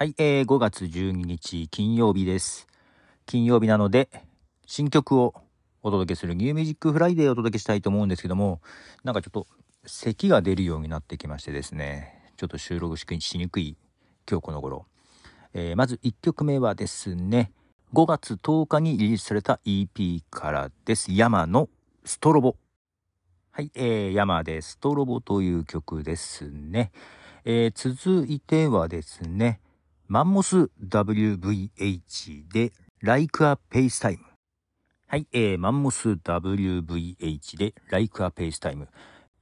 はい、えー、5月12日金曜日です。金曜日なので、新曲をお届けする New Music Friday をお届けしたいと思うんですけども、なんかちょっと咳が出るようになってきましてですね、ちょっと収録しにくい今日この頃。えーまず1曲目はですね、5月10日にリリースされた EP からです。山のストロボ。はい、えー、山でストロボという曲ですね。えー続いてはですね、マンモス WVH で Like a Pace Time。はい、えーマンモス WVH で Like a Pace Time。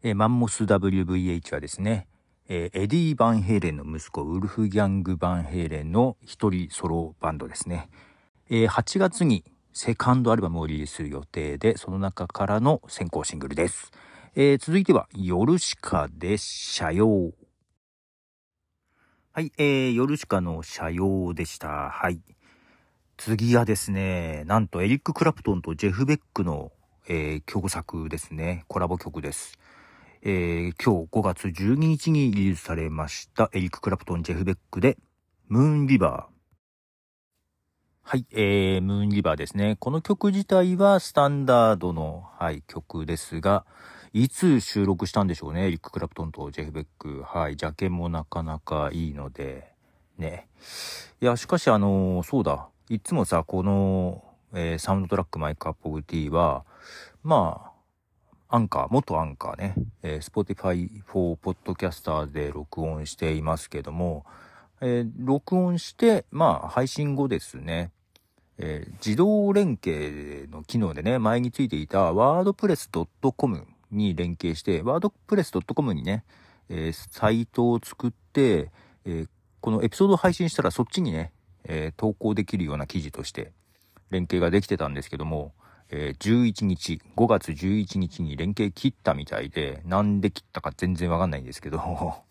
えーマンモス WVH はですね、えーエディ・バンヘイレンの息子、ウルフギャング・バンヘイレンの一人ソロバンドですね。えー8月にセカンドアルバムをリリースする予定で、その中からの先行シングルです。えー続いては、ヨルシカで社用。はい、えー、ヨルシカの社用でした。はい。次はですね、なんとエリック・クラプトンとジェフ・ベックの、えー曲作ですね。コラボ曲です。えー今日5月12日にリリースされましたエリック・クラプトン、ジェフ・ベックで、ムーン・リバー。はい、えー、ムーンリバーですね。この曲自体はスタンダードの、はい、曲ですが、いつ収録したんでしょうね。エリック・クラプトンとジェフ・ベック。はい、ジャケもなかなかいいので、ね。いや、しかしあのそうだ。いつもさ、この、えーサウンドトラックマイクアップオブティーは、まあ、アンカー、元アンカーね、えー Spotify for Podcaster で録音していますけども、えー録音して、まあ、配信後ですね、えー自動連携の機能でね、前についていた wordpress.com に連携して、wordpress.com にね、えーサイトを作って、えーこのエピソードを配信したらそっちにね、えー投稿できるような記事として連携ができてたんですけども、え11日、5月11日に連携切ったみたいで、なんで切ったか全然わかんないんですけど、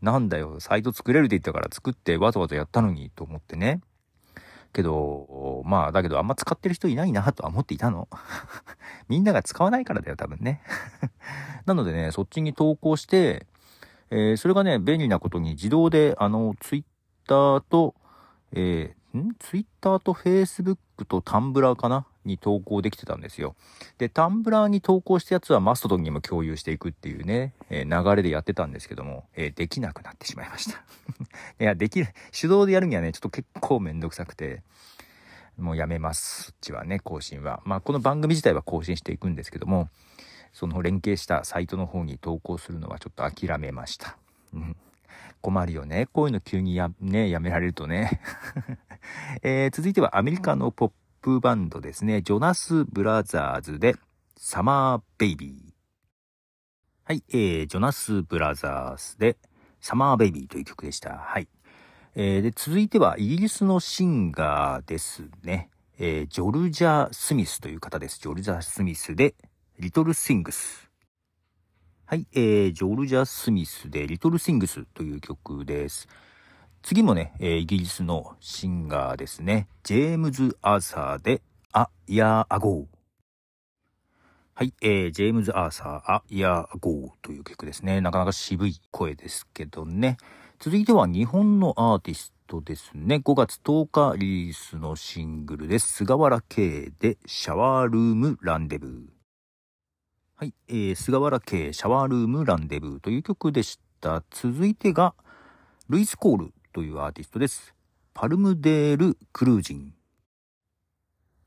なんだよ、サイト作れるって言ったから作ってわざわざやったのにと思ってね。けど、まあ、だけどあんま使ってる人いないなとは思っていたの。みんなが使わないからだよ、多分ね。なのでね、そっちに投稿して、えーそれがね、便利なことに自動で、あの、ツイッターと、えーん？ツイッターとフェイスブックとタンブラーかな？に投稿できてたんですよ。で、タンブラーに投稿したやつはマストドンにも共有していくっていうね、えー流れでやってたんですけども、えーできなくなってしまいました。いや、できる、手動でやるにはね、ちょっと結構めんどくさくて、もうやめます。そっちはね、更新は。まあ、この番組自体は更新していくんですけども、その連携したサイトの方に投稿するのはちょっと諦めました。うん。困るよね。こういうの急にや、ね、やめられるとね。えー続いてはアメリカのポップバンドですね。ジョナス・ブラザーズで、サマー・ベイビー。はい、えー、ジョナス・ブラザーズで、サマー・ベイビーという曲でした。はい。えーで、続いてはイギリスのシンガーですね。えージョルジャ・スミスという方です。ジョルジャ・スミスで、リトル・シングス。はい、えー、ジョルジャ・スミスで、リトル・シングスという曲です。次もね、えーイギリスのシンガーですね。ジェームズ・アーサーで、あ、いやあごう。はい、えー、ジェームズ・アーサー、あ、いやあごうという曲ですね。なかなか渋い声ですけどね。続いては日本のアーティストですね。5月10日リリースのシングルです。菅原圭で、シャワールーム・ランデブー。はい、えー、菅原圭シャワールームランデブーという曲でした。続いてが、ルイス・コールというアーティストです。パルムデール・クルージン。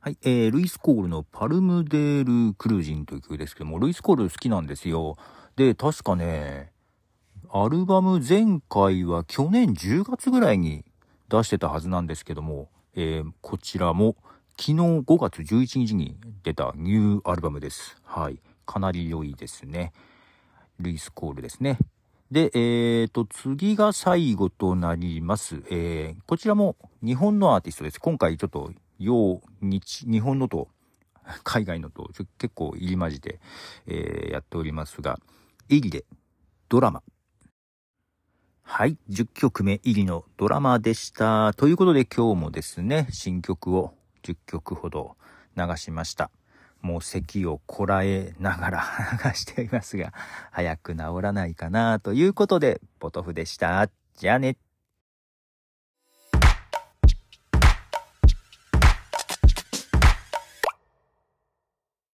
はい、えー、ルイス・コールのパルムデール・クルージンという曲ですけども、ルイス・コール好きなんですよ。で、確かね、アルバム前回は去年10月ぐらいに出してたはずなんですけども、えーこちらも昨日5月11日に出たニューアルバムです。はい。かなり良いですね。ルイス・コールですね。で、えーと、次が最後となります。えーこちらも日本のアーティストです。今回ちょっと、洋、日、日本のと 海外のと結構入り混じって、えーやっておりますが、イリでドラマ。はい。10曲目入りのドラマでした。ということで今日もですね、新曲を10曲ほど流しました。もう咳をこらえながら 流していますが、早く治らないかなということで、ポトフでした。じゃあね。